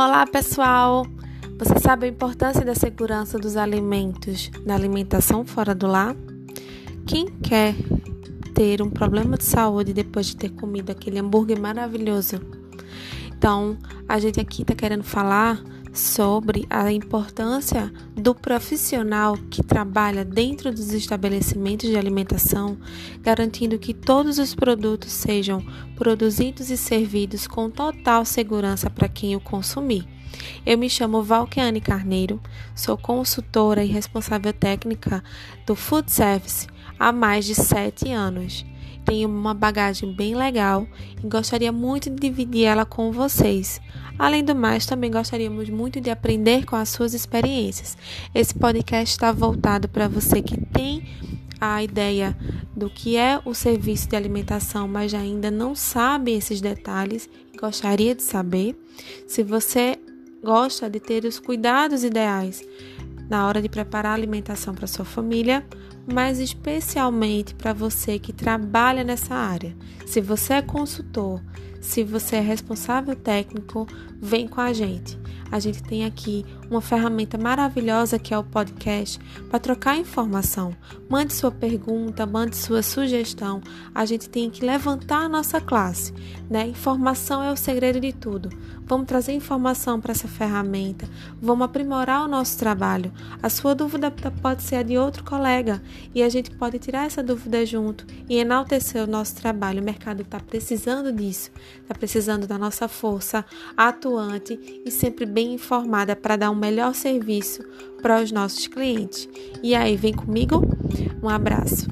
Olá, pessoal! Você sabe a importância da segurança dos alimentos na alimentação fora do lar? Quem quer ter um problema de saúde depois de ter comido aquele hambúrguer maravilhoso? Então, a gente aqui está querendo falar sobre a importância do profissional que trabalha dentro dos estabelecimentos de alimentação, garantindo que todos os produtos sejam produzidos e servidos com total segurança para quem o consumir. Eu me chamo Valkeane Carneiro, sou consultora e responsável técnica do Food Service há mais de sete anos tenho uma bagagem bem legal e gostaria muito de dividir ela com vocês. Além do mais, também gostaríamos muito de aprender com as suas experiências. Esse podcast está voltado para você que tem a ideia do que é o serviço de alimentação, mas ainda não sabe esses detalhes e gostaria de saber. Se você gosta de ter os cuidados ideais na hora de preparar a alimentação para sua família, mas especialmente para você que trabalha nessa área. Se você é consultor, se você é responsável técnico, vem com a gente. A gente tem aqui uma ferramenta maravilhosa que é o podcast para trocar informação. Mande sua pergunta, mande sua sugestão. A gente tem que levantar a nossa classe, né? Informação é o segredo de tudo. Vamos trazer informação para essa ferramenta. Vamos aprimorar o nosso trabalho. A sua dúvida pode ser a de outro colega e a gente pode tirar essa dúvida junto e enaltecer o nosso trabalho. O mercado está precisando disso, está precisando da nossa força atuante e sempre bem informada para dar um melhor serviço para os nossos clientes. E aí, vem comigo? Um abraço.